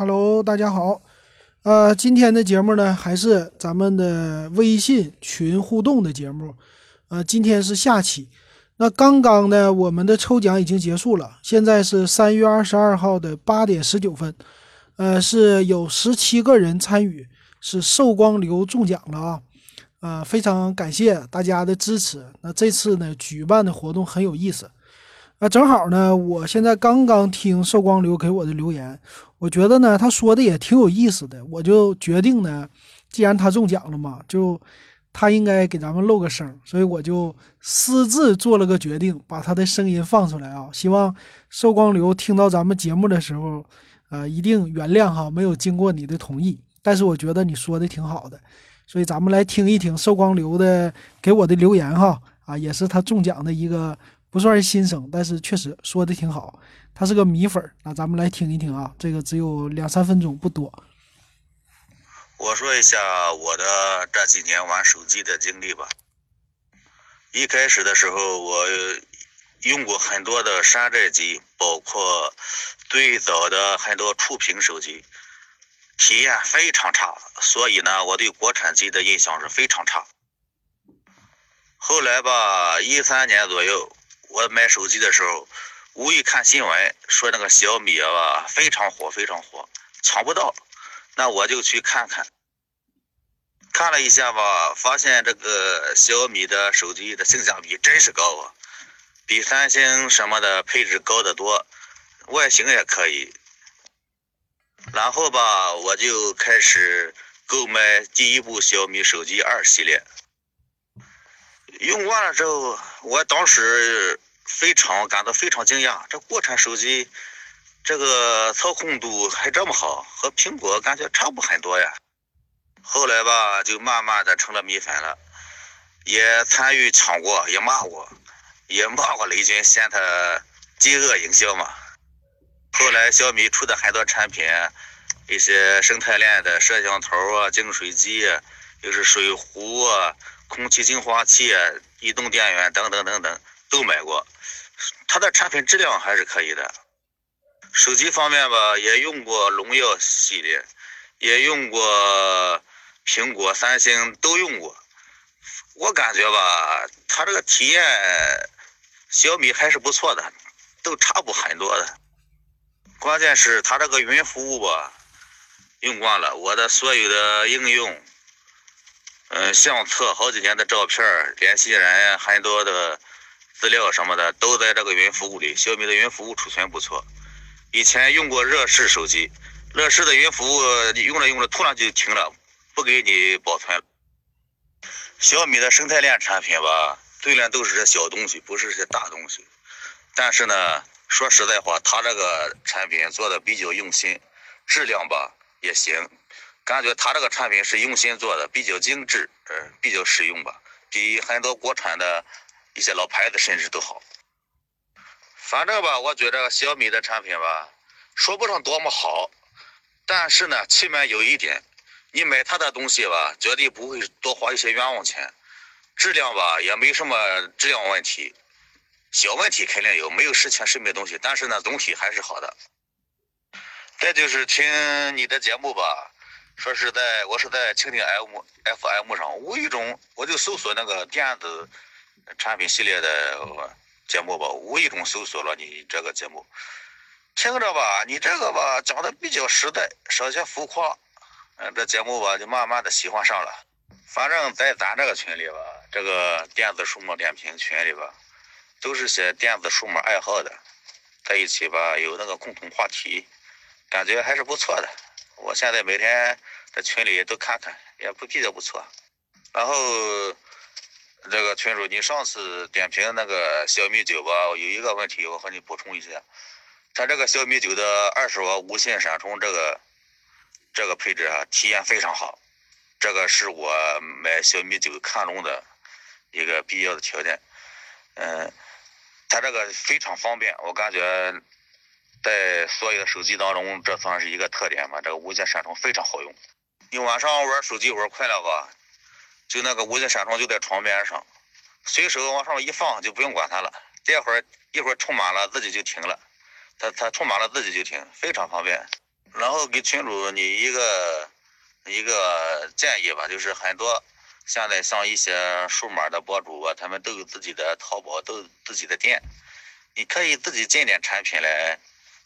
Hello，大家好。呃，今天的节目呢，还是咱们的微信群互动的节目。呃，今天是下期。那刚刚呢，我们的抽奖已经结束了，现在是三月二十二号的八点十九分。呃，是有十七个人参与，是寿光流中奖了啊！呃，非常感谢大家的支持。那这次呢，举办的活动很有意思。啊，正好呢，我现在刚刚听寿光留给我的留言，我觉得呢，他说的也挺有意思的，我就决定呢，既然他中奖了嘛，就他应该给咱们露个声，所以我就私自做了个决定，把他的声音放出来啊。希望寿光流听到咱们节目的时候，呃，一定原谅哈，没有经过你的同意，但是我觉得你说的挺好的，所以咱们来听一听寿光流的给我的留言哈，啊，也是他中奖的一个。不算是新生，但是确实说的挺好。他是个米粉儿，那咱们来听一听啊。这个只有两三分钟，不多。我说一下我的这几年玩手机的经历吧。一开始的时候，我用过很多的山寨机，包括最早的很多触屏手机，体验非常差，所以呢，我对国产机的印象是非常差。后来吧，一三年左右。我买手机的时候，无意看新闻说那个小米啊非常火，非常火，抢不到。那我就去看看，看了一下吧，发现这个小米的手机的性价比真是高啊，比三星什么的配置高得多，外形也可以。然后吧，我就开始购买第一部小米手机二系列。用惯了之后，我当时非常感到非常惊讶，这国产手机这个操控度还这么好，和苹果感觉差不很多呀。后来吧，就慢慢的成了米粉了，也参与抢过，也骂过，也骂过雷军嫌他饥饿营销嘛。后来小米出的很多产品，一些生态链的摄像头啊、净水机，又是水壶啊。空气净化器、移动电源等等等等都买过，它的产品质量还是可以的。手机方面吧，也用过荣耀系列，也用过苹果、三星都用过。我感觉吧，它这个体验，小米还是不错的，都差不很多的。关键是它这个云服务吧，用惯了，我的所有的应用。嗯，相册好几年的照片、联系人很多的资料什么的，都在这个云服务里。小米的云服务储存不错。以前用过乐视手机，乐视的云服务你用着用着突然就停了，不给你保存。小米的生态链产品吧，虽然都是些小东西，不是些大东西，但是呢，说实在话，它这个产品做的比较用心，质量吧也行。感觉他这个产品是用心做的，比较精致，呃，比较实用吧，比很多国产的一些老牌子甚至都好。反正吧，我觉得小米的产品吧，说不上多么好，但是呢，起码有一点，你买它的东西吧，绝对不会多花一些冤枉钱，质量吧也没什么质量问题，小问题肯定有，没有十全十美东西，但是呢，总体还是好的。再就是听你的节目吧。说是在，我是在蜻蜓 M F M 上，无意中我就搜索那个电子产品系列的节目吧，无意中搜索了你这个节目，听着吧，你这个吧讲的比较实在，少些浮夸，嗯，这节目吧就慢慢的喜欢上了。反正在咱这个群里吧，这个电子数码点评群里吧，都是些电子数码爱好的，在一起吧有那个共同话题，感觉还是不错的。我现在每天在群里都看看，也不比较不错。然后这个群主，你上次点评那个小米九吧，有一个问题，我和你补充一下。它这个小米九的二十瓦无线闪充这个这个配置啊，体验非常好。这个是我买小米九看中的一个必要的条件。嗯，它这个非常方便，我感觉。在所有的手机当中，这算是一个特点吧。这个无线闪充非常好用，你晚上玩手机玩快了吧，就那个无线闪充就在床边上，随手往上一放就不用管它了。这会儿一会儿充满了自己就停了，它它充满了自己就停，非常方便。然后给群主你一个一个建议吧，就是很多现在像一些数码的博主啊，他们都有自己的淘宝，都有自己的店，你可以自己进点产品来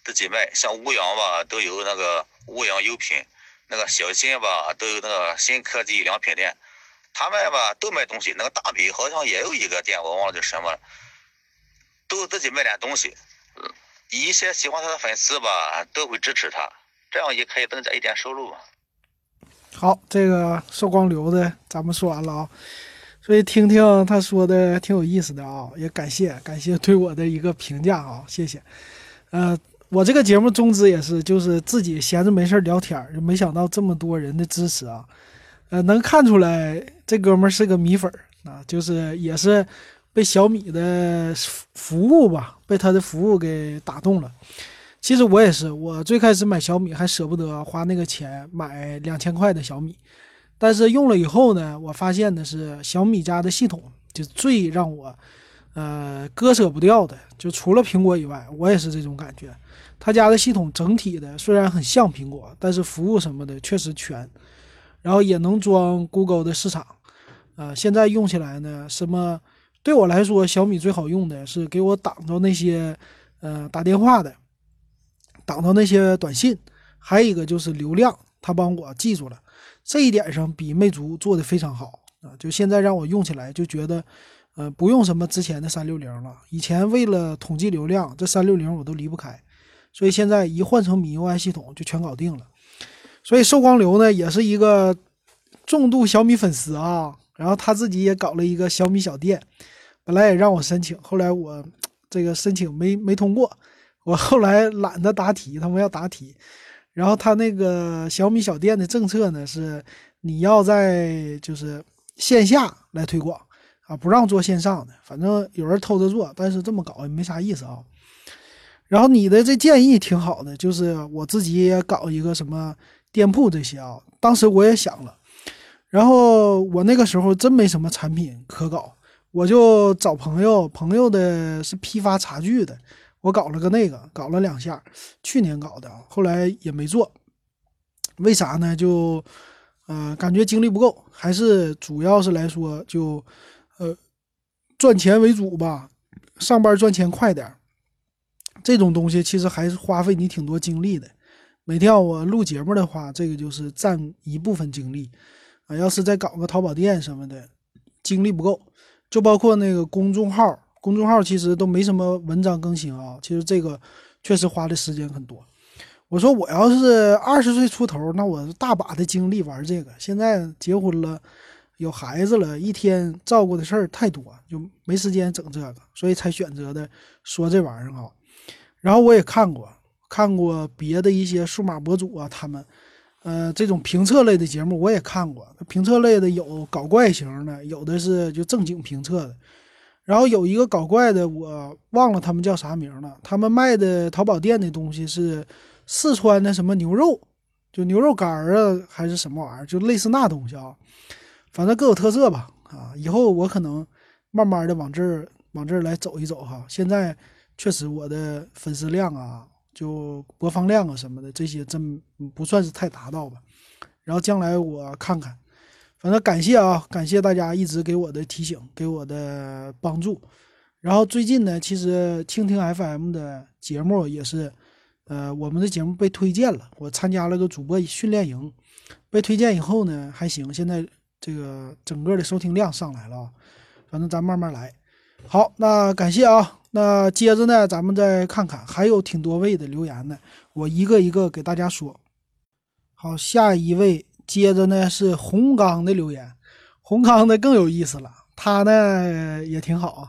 自己卖，像无氧吧都有那个无氧优品，那个小新吧都有那个新科技良品店，他们吧都卖东西，那个大米好像也有一个店，我忘了叫什么了，都自己卖点东西。一些喜欢他的粉丝吧，都会支持他，这样也可以增加一点收入嘛。好，这个寿光流的咱们说完了啊，所以听听他说的挺有意思的啊，也感谢感谢对我的一个评价啊，谢谢。呃，我这个节目宗旨也是，就是自己闲着没事聊天儿，没想到这么多人的支持啊，呃，能看出来这哥们儿是个米粉儿啊，就是也是。被小米的服务吧，被他的服务给打动了。其实我也是，我最开始买小米还舍不得花那个钱买两千块的小米，但是用了以后呢，我发现的是小米家的系统就最让我呃割舍不掉的。就除了苹果以外，我也是这种感觉。他家的系统整体的虽然很像苹果，但是服务什么的确实全，然后也能装 Google 的市场。呃，现在用起来呢，什么？对我来说，小米最好用的是给我挡着那些，呃，打电话的，挡着那些短信，还有一个就是流量，它帮我记住了，这一点上比魅族做的非常好啊！就现在让我用起来就觉得，呃，不用什么之前的三六零了，以前为了统计流量，这三六零我都离不开，所以现在一换成米 UI 系统就全搞定了。所以寿光流呢，也是一个重度小米粉丝啊。然后他自己也搞了一个小米小店，本来也让我申请，后来我这个申请没没通过，我后来懒得答题，他们要答题。然后他那个小米小店的政策呢是，你要在就是线下来推广啊，不让做线上的，反正有人偷着做，但是这么搞也没啥意思啊。然后你的这建议挺好的，就是我自己也搞一个什么店铺这些啊，当时我也想了。然后我那个时候真没什么产品可搞，我就找朋友，朋友的是批发茶具的，我搞了个那个，搞了两下，去年搞的，后来也没做，为啥呢？就，呃，感觉精力不够，还是主要是来说就，呃，赚钱为主吧，上班赚钱快点这种东西其实还是花费你挺多精力的，每天我录节目的话，这个就是占一部分精力。啊，要是再搞个淘宝店什么的，精力不够，就包括那个公众号，公众号其实都没什么文章更新啊。其实这个确实花的时间很多。我说我要是二十岁出头，那我大把的精力玩这个。现在结婚了，有孩子了，一天照顾的事儿太多，就没时间整这个，所以才选择的说这玩意儿啊。然后我也看过，看过别的一些数码博主啊，他们。呃，这种评测类的节目我也看过，评测类的有搞怪型的，有的是就正经评测的。然后有一个搞怪的，我忘了他们叫啥名了。他们卖的淘宝店的东西是四川的什么牛肉，就牛肉干啊，还是什么玩意儿，就类似那东西啊。反正各有特色吧。啊，以后我可能慢慢的往这儿往这儿来走一走哈。现在确实我的粉丝量啊。就播放量啊什么的，这些真不算是太达到吧。然后将来我看看，反正感谢啊，感谢大家一直给我的提醒，给我的帮助。然后最近呢，其实蜻蜓 FM 的节目也是，呃，我们的节目被推荐了，我参加了个主播训练营，被推荐以后呢还行，现在这个整个的收听量上来了，反正咱慢慢来。好，那感谢啊。那接着呢，咱们再看看，还有挺多位的留言呢，我一个一个给大家说。好，下一位接着呢是红刚的留言，红刚的更有意思了，他呢也挺好啊，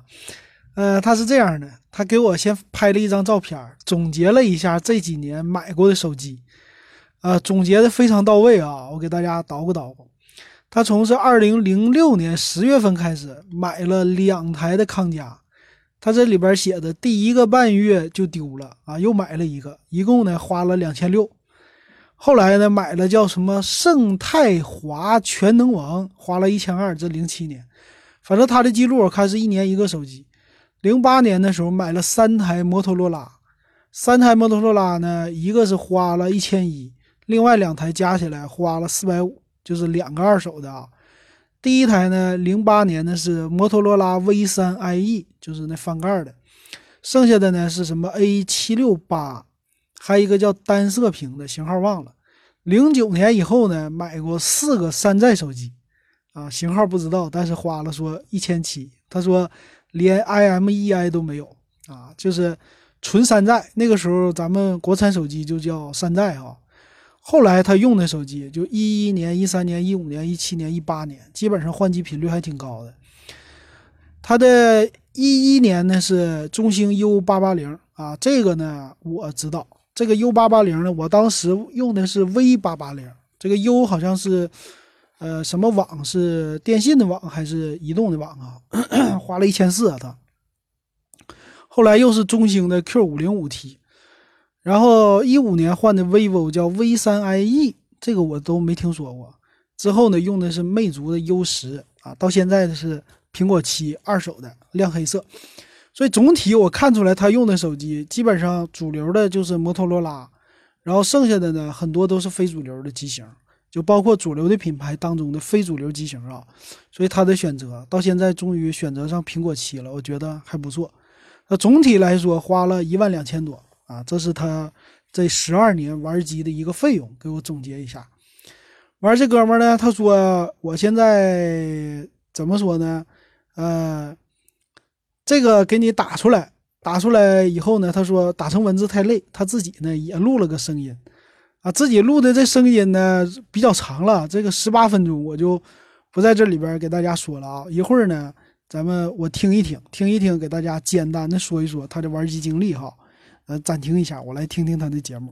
呃，他是这样的，他给我先拍了一张照片，总结了一下这几年买过的手机，呃，总结的非常到位啊，我给大家捣鼓捣鼓。他从是二零零六年十月份开始买了两台的康佳。他这里边写的第一个半月就丢了啊，又买了一个，一共呢花了两千六。后来呢买了叫什么盛泰华全能王，花了一千二。这零七年，反正他的记录我看是一年一个手机。零八年的时候买了三台摩托罗拉，三台摩托罗拉呢，一个是花了一千一，另外两台加起来花了四百五，就是两个二手的啊。第一台呢，零八年的是摩托罗拉 V 三 IE，就是那翻盖的，剩下的呢是什么 A 七六八，还有一个叫单色屏的型号忘了。零九年以后呢，买过四个山寨手机，啊，型号不知道，但是花了说一千七，他说连 IMEI 都没有啊，就是。纯山寨，那个时候咱们国产手机就叫山寨哈。后来他用的手机，就一一年、一三年、一五年、一七年、一八年，基本上换机频率还挺高的。他的一一年呢是中兴 U 八八零啊，这个呢我知道，这个 U 八八零呢，我当时用的是 V 八八零，这个 U 好像是呃什么网是电信的网还是移动的网啊？花了一千四啊，他。后来又是中兴的 Q 五零五 T，然后一五年换的 vivo 叫 V 三 IE，这个我都没听说过。之后呢，用的是魅族的 U 十啊，到现在的是苹果七二手的亮黑色。所以总体我看出来，他用的手机基本上主流的就是摩托罗拉，然后剩下的呢很多都是非主流的机型，就包括主流的品牌当中的非主流机型啊。所以他的选择到现在终于选择上苹果七了，我觉得还不错。那总体来说花了一万两千多啊，这是他这十二年玩机的一个费用。给我总结一下，玩这哥们呢，他说我现在怎么说呢？呃，这个给你打出来，打出来以后呢，他说打成文字太累，他自己呢也录了个声音啊，自己录的这声音呢比较长了，这个十八分钟我就不在这里边给大家说了啊，一会儿呢。咱们我听一听，听一听，给大家简单的说一说他的玩机经历哈。呃，暂停一下，我来听听他的节目。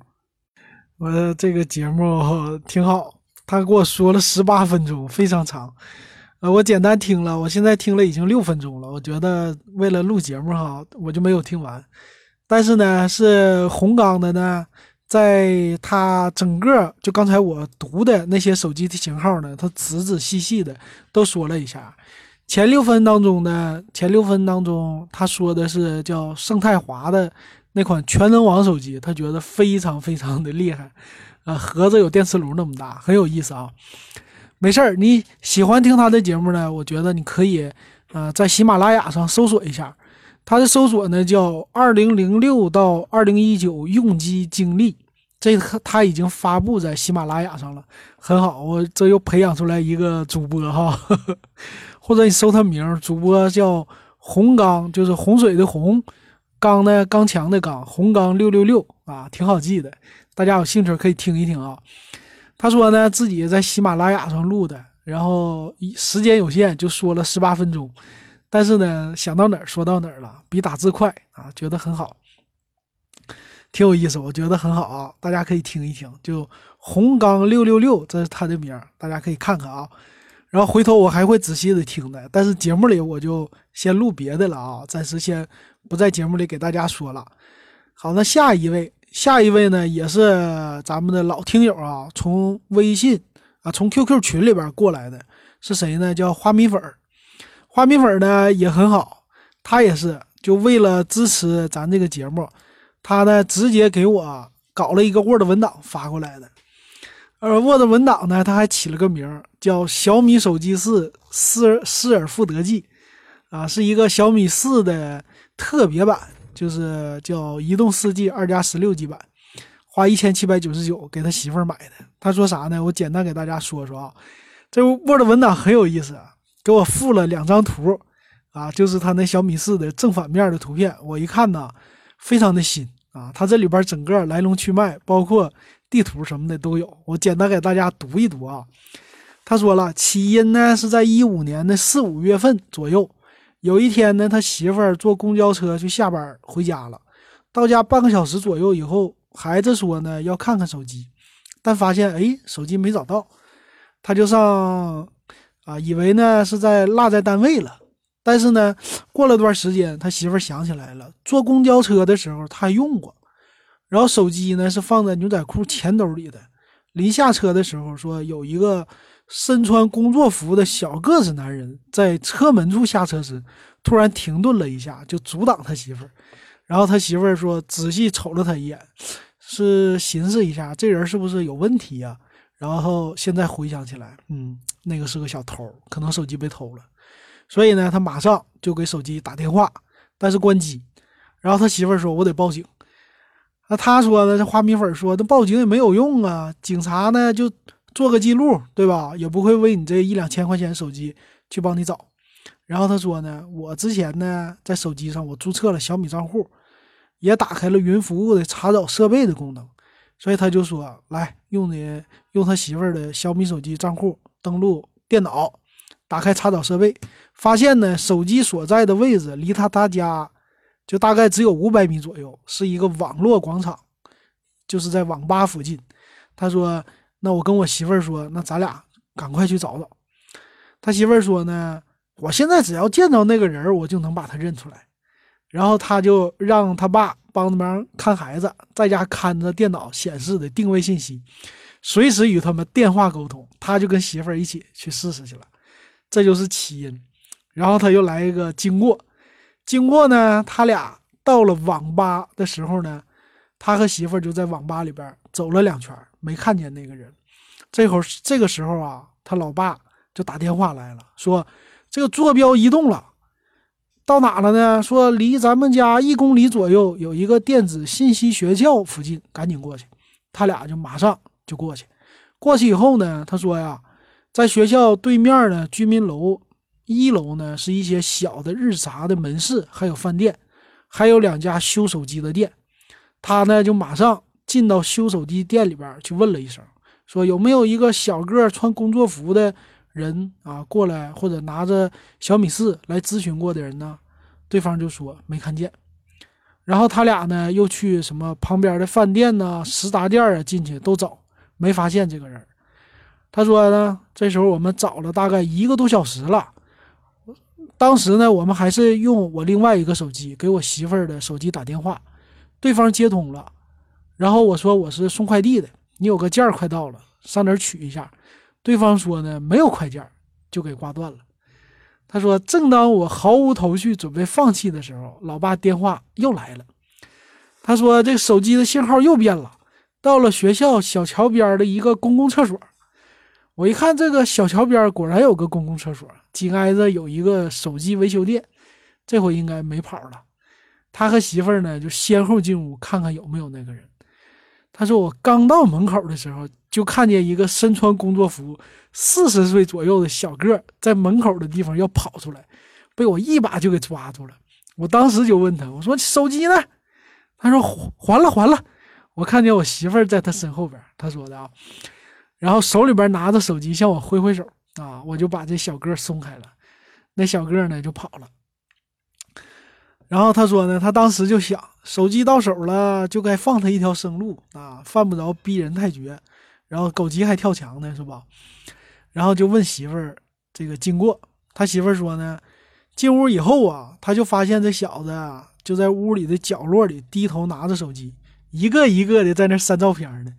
我这个节目挺好，他给我说了十八分钟，非常长。呃，我简单听了，我现在听了已经六分钟了。我觉得为了录节目哈，我就没有听完。但是呢，是红钢的呢，在他整个就刚才我读的那些手机的型号呢，他仔仔细细的都说了一下。前六分当中呢，前六分当中，他说的是叫盛泰华的那款全能王手机，他觉得非常非常的厉害，啊，盒子有电磁炉那么大，很有意思啊。没事儿，你喜欢听他的节目呢，我觉得你可以，呃，在喜马拉雅上搜索一下，他的搜索呢叫二零零六到二零一九用机经历，这他已经发布在喜马拉雅上了，很好，我这又培养出来一个主播哈。或者你搜他名，主播叫洪刚，就是洪水的洪，刚呢刚强的刚，红刚六六六啊，挺好记的。大家有兴趣可以听一听啊。他说呢自己在喜马拉雅上录的，然后时间有限，就说了十八分钟，但是呢想到哪儿说到哪儿了，比打字快啊，觉得很好，挺有意思，我觉得很好啊，大家可以听一听。就红刚六六六，这是他的名，大家可以看看啊。然后回头我还会仔细的听的，但是节目里我就先录别的了啊，暂时先不在节目里给大家说了。好，那下一位，下一位呢也是咱们的老听友啊，从微信啊，从 QQ 群里边过来的，是谁呢？叫花米粉儿。花米粉儿呢也很好，他也是就为了支持咱这个节目，他呢直接给我搞了一个 Word 文档发过来的。而 Word 文档呢，他还起了个名儿叫小米手机四失失而复得记，啊，是一个小米四的特别版，就是叫移动四 G 二加十六 G 版，花一千七百九十九给他媳妇儿买的。他说啥呢？我简单给大家说说啊，这 Word 文档很有意思，给我附了两张图，啊，就是他那小米四的正反面的图片。我一看呢，非常的新啊，他这里边整个来龙去脉，包括。地图什么的都有，我简单给大家读一读啊。他说了，起因呢是在一五年的四五月份左右，有一天呢，他媳妇儿坐公交车去下班回家了，到家半个小时左右以后，孩子说呢要看看手机，但发现哎手机没找到，他就上啊，以为呢是在落在单位了，但是呢过了段时间，他媳妇儿想起来了，坐公交车的时候他还用过。然后手机呢是放在牛仔裤前兜里的。临下车的时候，说有一个身穿工作服的小个子男人在车门处下车时，突然停顿了一下，就阻挡他媳妇儿。然后他媳妇儿说，仔细瞅了他一眼，是寻思一下这人是不是有问题呀？然后现在回想起来，嗯，那个是个小偷，可能手机被偷了，所以呢，他马上就给手机打电话，但是关机。然后他媳妇儿说：“我得报警。”那他说呢？这花米粉说：“那报警也没有用啊，警察呢就做个记录，对吧？也不会为你这一两千块钱手机去帮你找。”然后他说呢：“我之前呢在手机上我注册了小米账户。”也打开了云服务的查找设备的功能，所以他就说：“来用的用他媳妇儿的小米手机账户登录电脑，打开查找设备，发现呢手机所在的位置离他他家就大概只有五百米左右，是一个网络广场，就是在网吧附近。”他说：“那我跟我媳妇儿说，那咱俩赶快去找找。”他媳妇儿说：“呢，我现在只要见到那个人，我就能把他认出来。”然后他就让他爸帮忙看孩子，在家看着电脑显示的定位信息，随时与他们电话沟通。他就跟媳妇儿一起去试试去了，这就是起因。然后他又来一个经过，经过呢，他俩到了网吧的时候呢，他和媳妇儿就在网吧里边走了两圈，没看见那个人。这会儿这个时候啊，他老爸就打电话来了，说这个坐标移动了。到哪了呢？说离咱们家一公里左右有一个电子信息学校附近，赶紧过去。他俩就马上就过去。过去以后呢，他说呀，在学校对面的，居民楼一楼呢是一些小的日杂的门市，还有饭店，还有两家修手机的店。他呢就马上进到修手机店里边去问了一声，说有没有一个小个穿工作服的。人啊，过来或者拿着小米四来咨询过的人呢？对方就说没看见。然后他俩呢又去什么旁边的饭店呢、食杂店啊进去都找，没发现这个人。他说呢，这时候我们找了大概一个多小时了。当时呢，我们还是用我另外一个手机给我媳妇儿的手机打电话，对方接通了。然后我说我是送快递的，你有个件儿快到了，上哪儿取一下？对方说呢，没有快件，就给挂断了。他说，正当我毫无头绪，准备放弃的时候，老爸电话又来了。他说，这手机的信号又变了，到了学校小桥边的一个公共厕所。我一看，这个小桥边果然有个公共厕所，紧挨着有一个手机维修店。这回应该没跑了。他和媳妇儿呢，就先后进屋看看有没有那个人。他说：“我刚到门口的时候，就看见一个身穿工作服、四十岁左右的小个儿在门口的地方要跑出来，被我一把就给抓住了。我当时就问他：‘我说手机呢？’他说：‘还了，还了。’我看见我媳妇儿在他身后边，他说的啊，然后手里边拿着手机向我挥挥手啊，我就把这小个松开了，那小个呢就跑了。”然后他说呢，他当时就想，手机到手了，就该放他一条生路啊，犯不着逼人太绝。然后狗急还跳墙呢，是吧？然后就问媳妇儿这个经过。他媳妇儿说呢，进屋以后啊，他就发现这小子，就在屋里的角落里低头拿着手机，一个一个的在那删照片呢。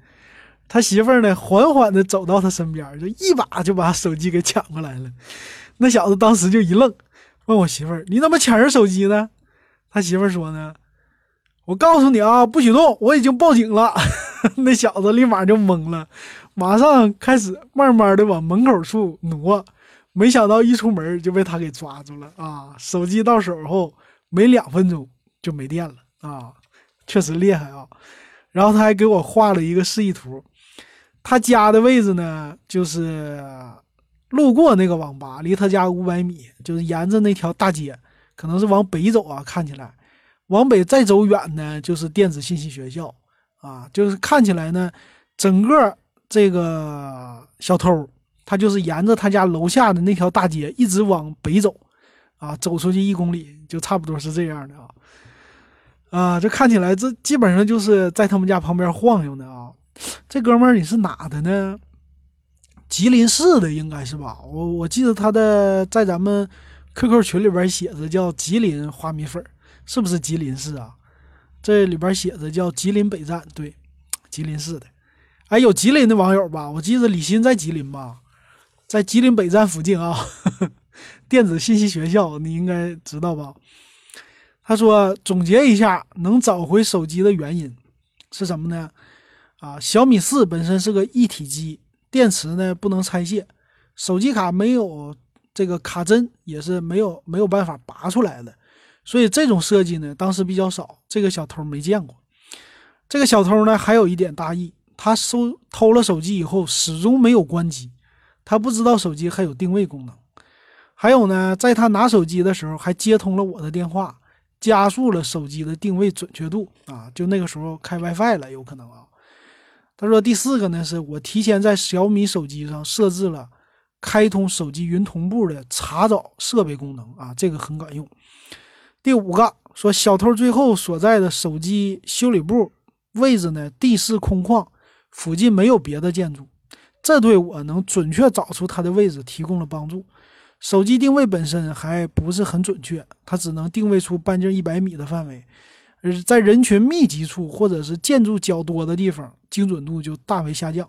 他媳妇儿呢，缓缓的走到他身边，就一把就把手机给抢过来了。那小子当时就一愣，问我媳妇儿：“你怎么抢人手机呢？”他媳妇儿说呢，我告诉你啊，不许动，我已经报警了。那小子立马就懵了，马上开始慢慢的往门口处挪，没想到一出门就被他给抓住了啊！手机到手后没两分钟就没电了啊，确实厉害啊！然后他还给我画了一个示意图，他家的位置呢，就是路过那个网吧，离他家五百米，就是沿着那条大街。可能是往北走啊，看起来，往北再走远呢，就是电子信息学校啊，就是看起来呢，整个这个小偷他就是沿着他家楼下的那条大街一直往北走，啊，走出去一公里就差不多是这样的啊，啊，这看起来这基本上就是在他们家旁边晃悠呢啊，这哥们儿你是哪的呢？吉林市的应该是吧？我我记得他的在咱们。QQ 群里边写着叫吉林花米粉，是不是吉林市啊？这里边写着叫吉林北站，对，吉林市的。哎，有吉林的网友吧？我记得李欣在吉林吧，在吉林北站附近啊。电子信息学校，你应该知道吧？他说总结一下能找回手机的原因是什么呢？啊，小米四本身是个一体机，电池呢不能拆卸，手机卡没有这个卡针，也是没有没有办法拔出来的，所以这种设计呢当时比较少，这个小偷没见过。这个小偷呢还有一点大意，他收偷了手机以后始终没有关机，他不知道手机还有定位功能。还有呢，在他拿手机的时候还接通了我的电话，加速了手机的定位准确度啊！就那个时候开 WiFi 了，有可能啊。他说第四个呢，是我提前在小米手机上设置了开通手机云同步的查找设备功能啊，这个很管用。第五个说小偷最后所在的手机修理部位置呢，地势空旷，附近没有别的建筑，这对我能准确找出他的位置提供了帮助。手机定位本身还不是很准确，它只能定位出半径一百米的范围，而在人群密集处或者是建筑较多的地方，精准度就大为下降。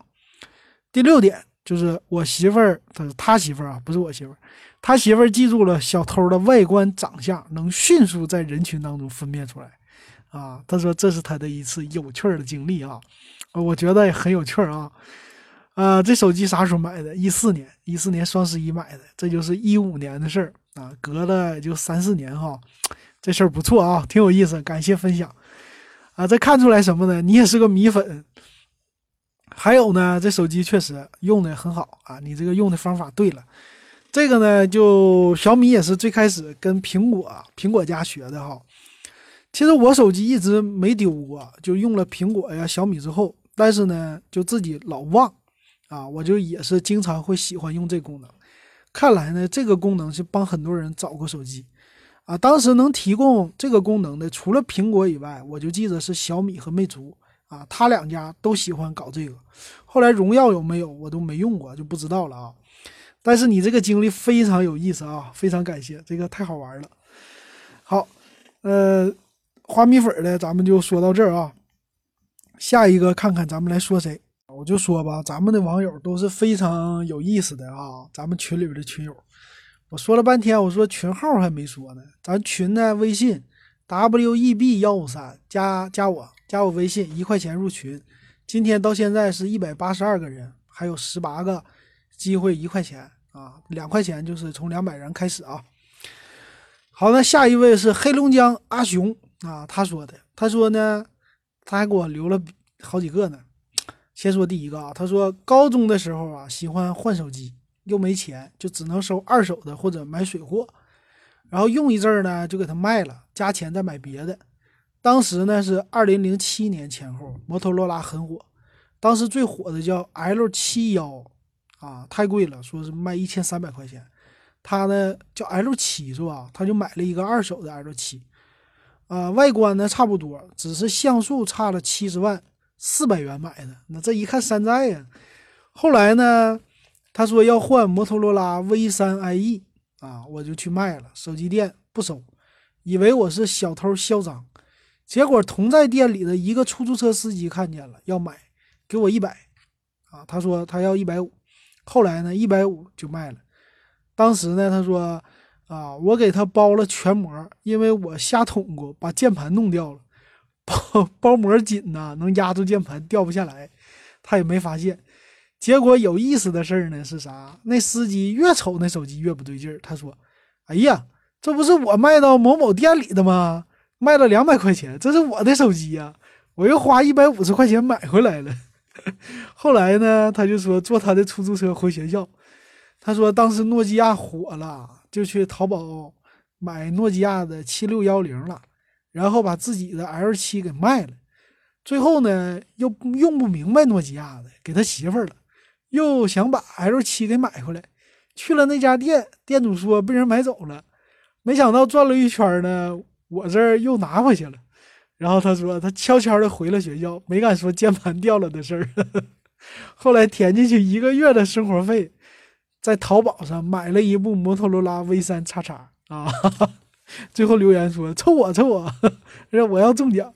第六点就是我媳妇儿，他是他媳妇儿啊，不是我媳妇儿，他媳妇儿记住了小偷的外观长相，能迅速在人群当中分辨出来。啊，他说这是他的一次有趣儿的经历啊，我觉得也很有趣儿啊。啊，这手机啥时候买的？一四年，一四年双十一买的，这就是一五年的事儿啊，隔了就三四年哈，这事儿不错啊，挺有意思，感谢分享啊。这看出来什么呢？你也是个米粉。还有呢，这手机确实用的很好啊，你这个用的方法对了。这个呢，就小米也是最开始跟苹果苹果家学的哈。其实我手机一直没丢过，就用了苹果呀、小米之后，但是呢，就自己老忘。啊，我就也是经常会喜欢用这功能。看来呢，这个功能是帮很多人找过手机。啊，当时能提供这个功能的，除了苹果以外，我就记得是小米和魅族。啊，他两家都喜欢搞这个。后来荣耀有没有，我都没用过，就不知道了啊。但是你这个经历非常有意思啊，非常感谢，这个太好玩了。好，呃，花米粉的咱们就说到这儿啊。下一个看看咱们来说谁。我就说吧，咱们的网友都是非常有意思的啊，咱们群里边的群友，我说了半天，我说群号还没说呢，咱群呢微信 w e b 幺五三加加我加我微信一块钱入群，今天到现在是一百八十二个人，还有十八个机会一块钱啊，两块钱就是从两百人开始啊。好，那下一位是黑龙江阿雄啊，他说的，他说呢，他还给我留了好几个呢。先说第一个啊，他说高中的时候啊，喜欢换手机，又没钱，就只能收二手的或者买水货，然后用一阵儿呢，就给他卖了，加钱再买别的。当时呢是二零零七年前后，摩托罗拉很火，当时最火的叫 L 七幺啊，太贵了，说是卖一千三百块钱。他呢叫 L 七是吧？他就买了一个二手的 L 七，啊，外观呢差不多，只是像素差了七十万。四百元买的，那这一看山寨呀。后来呢，他说要换摩托罗拉 V 三 IE 啊，我就去卖了，手机店不收，以为我是小偷嚣张。结果同在店里的一个出租车司机看见了，要买，给我一百啊。他说他要一百五，后来呢，一百五就卖了。当时呢，他说啊，我给他包了全膜，因为我瞎捅过，把键盘弄掉了。包包膜紧呐，能压住键盘掉不下来，他也没发现。结果有意思的事儿呢是啥？那司机越瞅那手机越不对劲儿。他说：“哎呀，这不是我卖到某某店里的吗？卖了两百块钱，这是我的手机呀！我又花一百五十块钱买回来了。”后来呢，他就说坐他的出租车回学校。他说当时诺基亚火了，就去淘宝买诺基亚的七六幺零了。然后把自己的 L 七给卖了，最后呢又用不明白诺基亚的，给他媳妇儿了，又想把 L 七给买回来，去了那家店，店主说被人买走了，没想到转了一圈呢，我这儿又拿回去了。然后他说他悄悄的回了学校，没敢说键盘掉了的事儿。后来填进去一个月的生活费，在淘宝上买了一部摩托罗拉 V 三叉叉啊。最后留言说：“凑我凑我，让我要中奖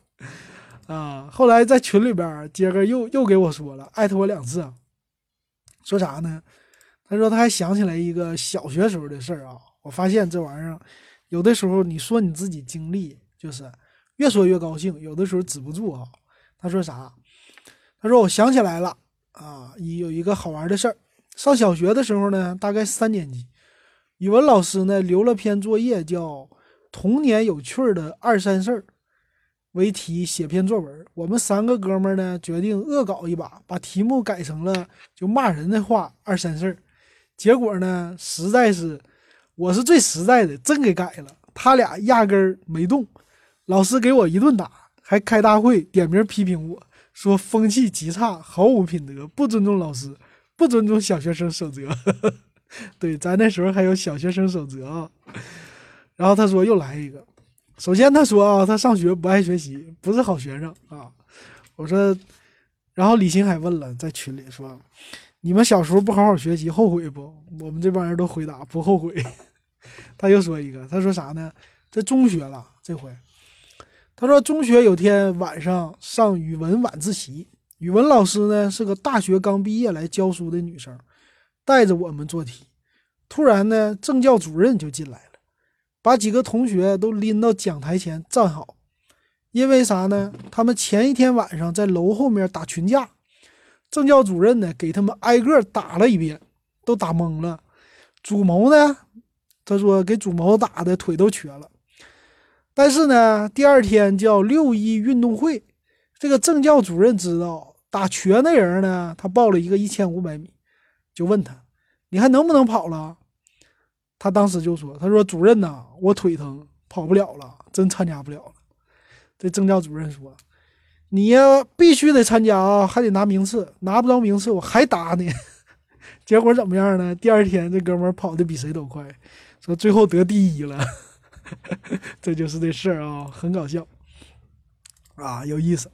啊！”后来在群里边，杰哥又又给我说了，艾特我两次，说啥呢？他说他还想起来一个小学时候的事儿啊。我发现这玩意儿，有的时候你说你自己经历就是越说越高兴，有的时候止不住啊。他说啥？他说我想起来了啊，有一个好玩的事儿。上小学的时候呢，大概三年级，语文老师呢留了篇作业，叫《童年有趣的二三事儿》为题写篇作文。我们三个哥们儿呢决定恶搞一把，把题目改成了就骂人的话二三事儿。结果呢，实在是我是最实在的，真给改了。他俩压根儿没动，老师给我一顿打，还开大会点名批评我说风气极差，毫无品德，不尊重老师。不尊重小学生守则，对，咱那时候还有小学生守则啊。然后他说又来一个，首先他说啊，他上学不爱学习，不是好学生啊。我说，然后李鑫还问了，在群里说，你们小时候不好好学习，后悔不？我们这帮人都回答不后悔。他又说一个，他说啥呢？在中学了这回，他说中学有天晚上上语文晚自习。语文老师呢是个大学刚毕业来教书的女生，带着我们做题。突然呢，政教主任就进来，把几个同学都拎到讲台前站好。因为啥呢？他们前一天晚上在楼后面打群架，政教主任呢给他们挨个打了一遍，都打懵了。主谋呢，他说给主谋打的腿都瘸了。但是呢，第二天叫六一运动会。这个政教主任知道打瘸那人呢，他报了一个一千五百米，就问他：“你还能不能跑了？”他当时就说：“他说主任呐，我腿疼，跑不了了，真参加不了了。”这政教主任说：“你呀，必须得参加啊，还得拿名次，拿不着名次我还打你。”结果怎么样呢？第二天这哥们跑的比谁都快，说最后得第一了。这就是这事儿啊，很搞笑啊，有意思。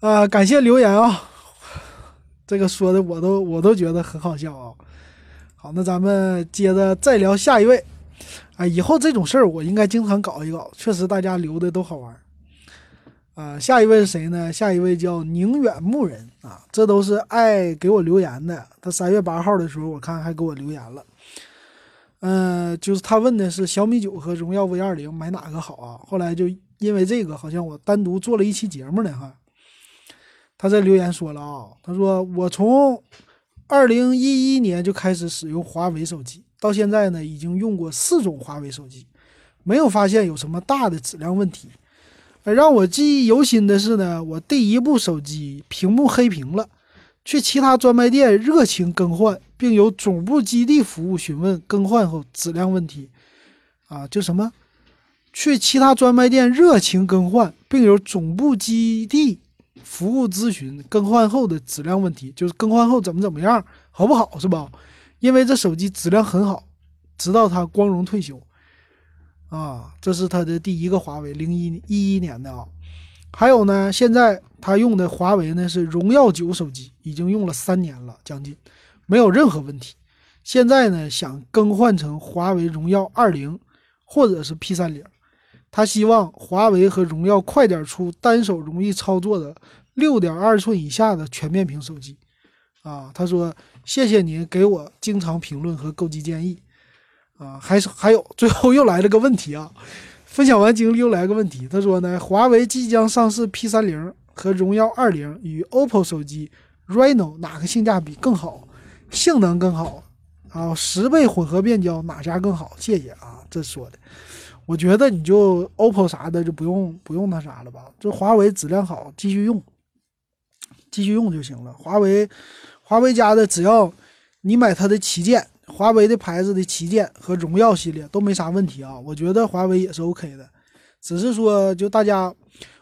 啊，感谢留言啊！这个说的我都我都觉得很好笑啊。好，那咱们接着再聊下一位。啊，以后这种事儿我应该经常搞一搞，确实大家留的都好玩。啊，下一位是谁呢？下一位叫宁远牧人啊，这都是爱给我留言的。他三月八号的时候，我看还给我留言了。嗯，就是他问的是小米九和荣耀 V 二零买哪个好啊？后来就因为这个，好像我单独做了一期节目呢，哈。他在留言说了啊，他说我从二零一一年就开始使用华为手机，到现在呢已经用过四种华为手机，没有发现有什么大的质量问题。而让我记忆犹新的是呢，我第一部手机屏幕黑屏了，去其他专卖店热情更换，并由总部基地服务询问更换后质量问题。啊，就什么？去其他专卖店热情更换，并由总部基地。服务咨询更换后的质量问题，就是更换后怎么怎么样，好不好是吧？因为这手机质量很好，直到它光荣退休。啊，这是他的第一个华为，零一一一年的啊。还有呢，现在他用的华为呢是荣耀九手机，已经用了三年了，将近没有任何问题。现在呢想更换成华为荣耀二零或者是 P 三零。他希望华为和荣耀快点出单手容易操作的六点二寸以下的全面屏手机，啊，他说谢谢您给我经常评论和购机建议，啊，还是还有 最后又来了个问题啊，分享完经历又来个问题，他说呢，华为即将上市 P 三零和荣耀二零与 OPPO 手机 Reno 哪个性价比更好，性能更好，啊，十倍混合变焦哪家更好？谢谢啊，这说的。我觉得你就 OPPO 啥的就不用不用那啥了吧，就华为质量好，继续用，继续用就行了。华为，华为家的只要你买它的旗舰，华为的牌子的旗舰和荣耀系列都没啥问题啊。我觉得华为也是 OK 的，只是说就大家，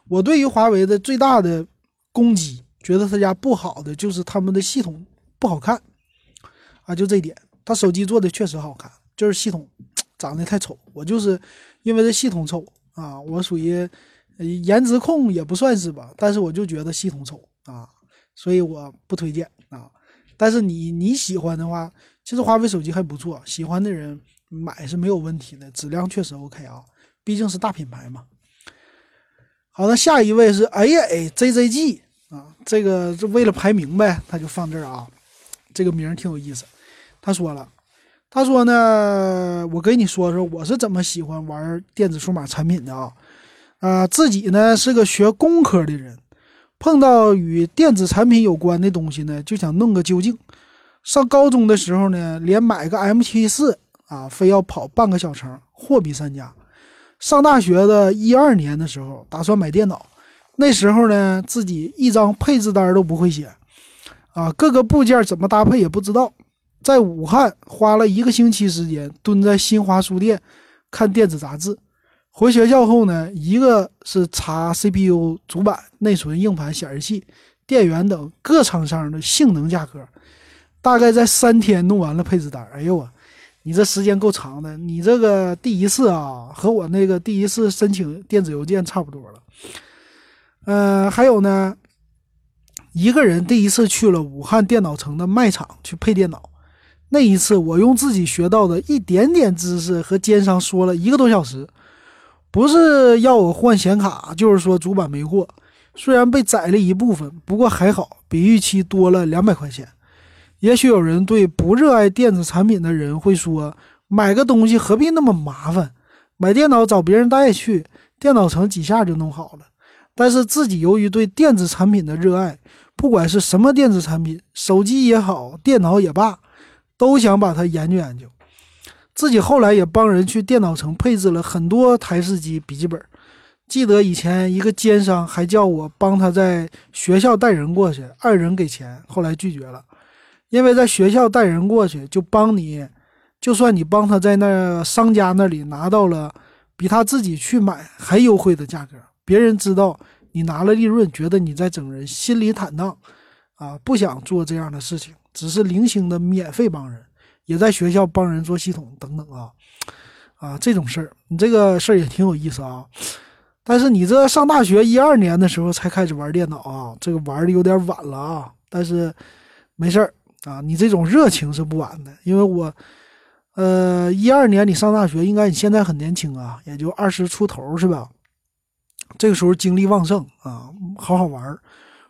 我对于华为的最大的攻击，觉得他家不好的就是他们的系统不好看啊，就这一点，他手机做的确实好看，就是系统长得太丑，我就是。因为这系统丑啊，我属于颜值控也不算是吧，但是我就觉得系统丑啊，所以我不推荐啊。但是你你喜欢的话，其实华为手机还不错，喜欢的人买是没有问题的，质量确实 OK 啊，毕竟是大品牌嘛。好的，下一位是 A A J J G 啊，这个是为了排名呗，他就放这儿啊，这个名儿挺有意思。他说了。他说呢，我给你说说我是怎么喜欢玩电子数码产品的啊。啊，自己呢是个学工科的人，碰到与电子产品有关的东西呢，就想弄个究竟。上高中的时候呢，连买个 M74 啊，非要跑半个小程，货比三家。上大学的一二年的时候，打算买电脑，那时候呢，自己一张配置单都不会写，啊，各个部件怎么搭配也不知道。在武汉花了一个星期时间，蹲在新华书店看电子杂志。回学校后呢，一个是查 CPU、主板、内存、硬盘、显示器、电源等各厂商的性能价格，大概在三天弄完了配置单。哎呦我，你这时间够长的，你这个第一次啊，和我那个第一次申请电子邮件差不多了。呃，还有呢，一个人第一次去了武汉电脑城的卖场去配电脑，那一次我用自己学到的一点点知识和奸商说了一个多小时。不是要我换显卡，就是说主板没货。虽然被宰了一部分，不过还好，比预期多了两百块钱。也许有人对不热爱电子产品的人会说：“买个东西何必那么麻烦？买电脑找别人带去，电脑城几下就弄好了。”但是自己由于对电子产品的热爱，不管是什么电子产品，手机也好，电脑也罢，都想把它研究研究。自己后来也帮人去电脑城配置了很多台式机笔记本。记得以前一个奸商还叫我帮他在学校带人过去，二人给钱，后来拒绝了，因为在学校带人过去就帮你，就算你帮他在那商家那里拿到了比他自己去买还优惠的价格，别人知道你拿了利润，觉得你在整人，心里坦荡，啊，不想做这样的事情，只是零星的免费帮人。也在学校帮人做系统等等啊，啊这种事儿，你这个事儿也挺有意思啊。但是你这上大学一二年的时候才开始玩电脑啊，这个玩的有点晚了啊。但是没事儿啊，你这种热情是不晚的。因为我，呃，一二年你上大学，应该你现在很年轻啊，也就二十出头是吧？这个时候精力旺盛啊，好好玩，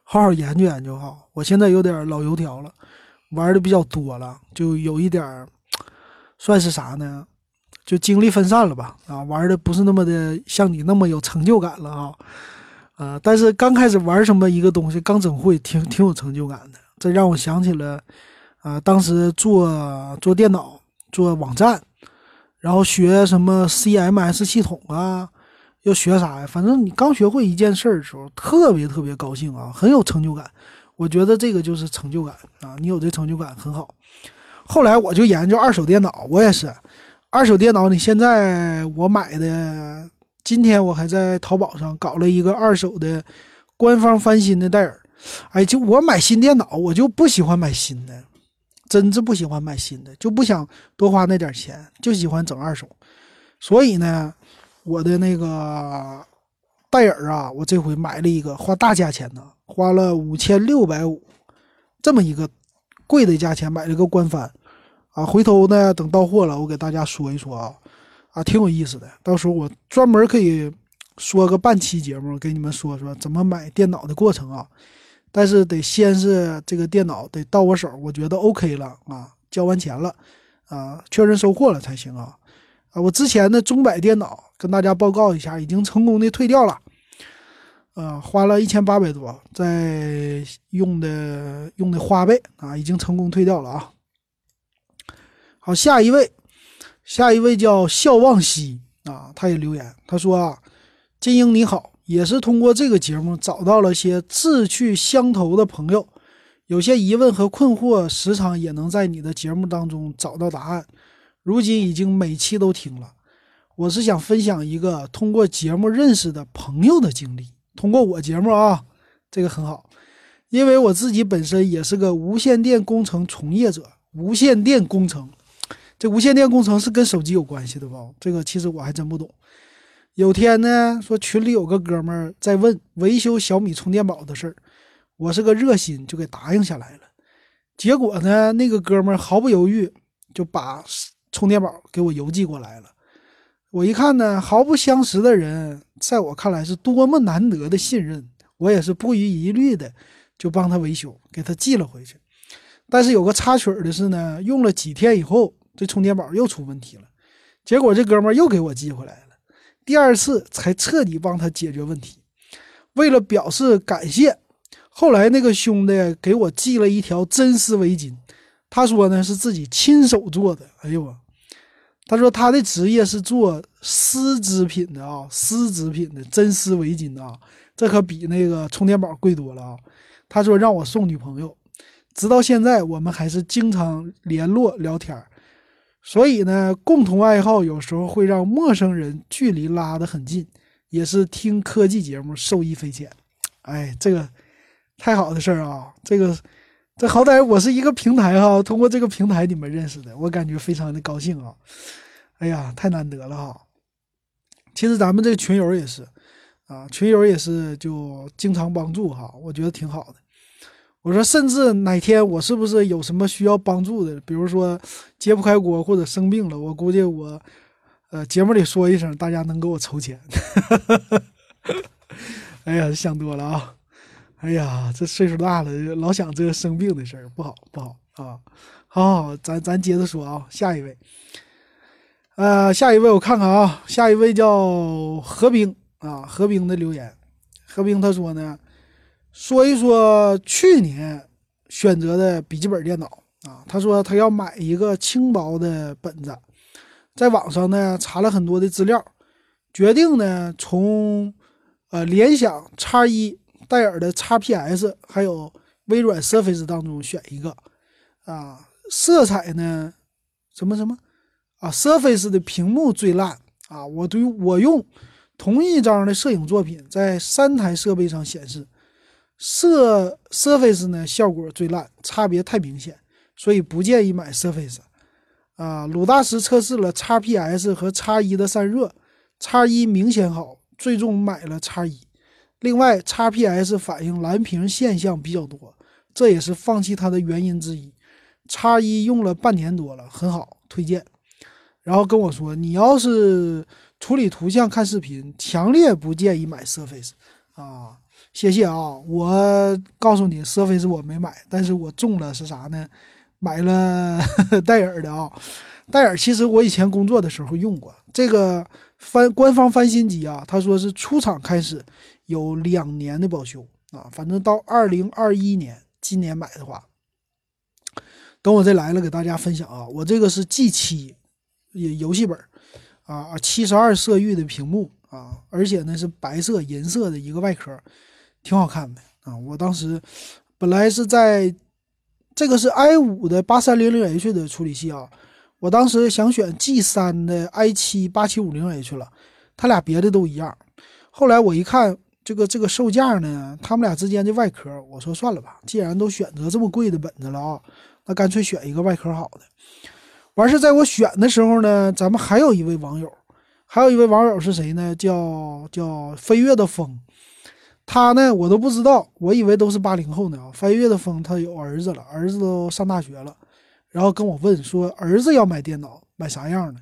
好好研究研究哈。我现在有点老油条了。玩的比较多了，就有一点儿，算是啥呢？就精力分散了吧？啊，玩的不是那么的像你那么有成就感了啊，呃，但是刚开始玩什么一个东西刚整会，挺挺有成就感的。这让我想起了，啊，当时做做电脑、做网站，然后学什么 CMS 系统啊，要学啥呀？反正你刚学会一件事儿的时候，特别特别高兴啊，很有成就感。我觉得这个就是成就感啊！你有这成就感很好。后来我就研究二手电脑，我也是二手电脑。你现在我买的，今天我还在淘宝上搞了一个二手的官方翻新的戴尔。哎，就我买新电脑，我就不喜欢买新的，真是不喜欢买新的，就不想多花那点钱，就喜欢整二手。所以呢，我的那个戴尔啊，我这回买了一个，花大价钱呢。花了五千六百五，这么一个贵的价钱买了个官翻，啊，回头呢等到货了，我给大家说一说啊，啊，挺有意思的。到时候我专门可以说个半期节目，给你们说说怎么买电脑的过程啊。但是得先是这个电脑得到我手，我觉得 OK 了啊，交完钱了啊，确认收货了才行啊。啊，我之前的中百电脑跟大家报告一下，已经成功的退掉了。呃，花了一千八百多，在用的用的花呗啊，已经成功退掉了啊。好，下一位，下一位叫笑望西啊，他也留言，他说啊，金英你好，也是通过这个节目找到了些志趣相投的朋友，有些疑问和困惑，时常也能在你的节目当中找到答案。如今已经每期都听了，我是想分享一个通过节目认识的朋友的经历。通过我节目啊，这个很好，因为我自己本身也是个无线电工程从业者。无线电工程，这无线电工程是跟手机有关系的不？这个其实我还真不懂。有天呢，说群里有个哥们儿在问维修小米充电宝的事儿，我是个热心，就给答应下来了。结果呢，那个哥们儿毫不犹豫就把充电宝给我邮寄过来了。我一看呢，毫不相识的人，在我看来是多么难得的信任，我也是不遗余力的就帮他维修，给他寄了回去。但是有个插曲的是呢，用了几天以后，这充电宝又出问题了。结果这哥们又给我寄回来了，第二次才彻底帮他解决问题。为了表示感谢，后来那个兄弟给我寄了一条真丝围巾，他说呢是自己亲手做的。哎呦我，他说他的职业是做丝织品的啊，丝织品的真丝围巾啊，这可比那个充电宝贵多了啊。他说让我送女朋友，直到现在我们还是经常联络聊天。所以呢，共同爱好有时候会让陌生人距离拉得很近，也是听科技节目受益匪浅。哎，这个太好的事儿啊！这个这好歹我是一个平台哈，通过这个平台你们认识的，我感觉非常的高兴啊！哎呀，太难得了哈！其实咱们这个群友也是啊，群友也是就经常帮助哈，我觉得挺好的。我说，甚至哪天我是不是有什么需要帮助的？比如说揭不开锅或者生病了，我估计我，呃，节目里说一声，大家能给我筹钱。哎呀，想多了啊！哎呀，这岁数大了，老想这个生病的事儿，不好不好啊！好好，咱咱接着说啊，下一位，呃，下一位我看看啊，下一位叫何冰啊，何冰的留言，何冰他说呢。说一说去年选择的笔记本电脑啊，他说他要买一个轻薄的本子，在网上呢查了很多的资料，决定呢从呃联想 X 一、戴尔的 XPS 还有微软 Surface 当中选一个啊，色彩呢什么什么啊，Surface 的屏幕最烂啊，我对我用同一张的摄影作品在三台设备上显示。色 Surface 呢效果最烂，差别太明显，所以不建议买 Surface。啊，鲁大师测试了 XPS 和 X 一的散热，X 一明显好，最终买了 X 一。另外，XPS 反映蓝屏现象比较多，这也是放弃它的原因之一。X 一用了半年多了，很好，推荐。然后跟我说，你要是处理图像、看视频，强烈不建议买 Surface 啊。谢谢啊！我告诉你，Surface 我没买，但是我中了是啥呢？买了 戴尔的啊。戴尔其实我以前工作的时候用过这个翻官方翻新机啊，他说是出厂开始有两年的保修啊，反正到二零二一年，今年买的话，等我再来了给大家分享啊。我这个是 G 七游戏本啊，七十二色域的屏幕啊，而且呢是白色银色的一个外壳。挺好看的啊！我当时本来是在这个是 i 五的八三零零 H 的处理器啊，我当时想选 G 三的 i 七八七五零 H 了，它俩别的都一样。后来我一看这个这个售价呢，他们俩之间的外壳，我说算了吧，既然都选择这么贵的本子了啊，那干脆选一个外壳好的。完事在我选的时候呢，咱们还有一位网友，还有一位网友是谁呢？叫叫飞跃的风。他呢，我都不知道，我以为都是八零后呢啊。飞跃的风他有儿子了，儿子都上大学了，然后跟我问说，儿子要买电脑，买啥样的？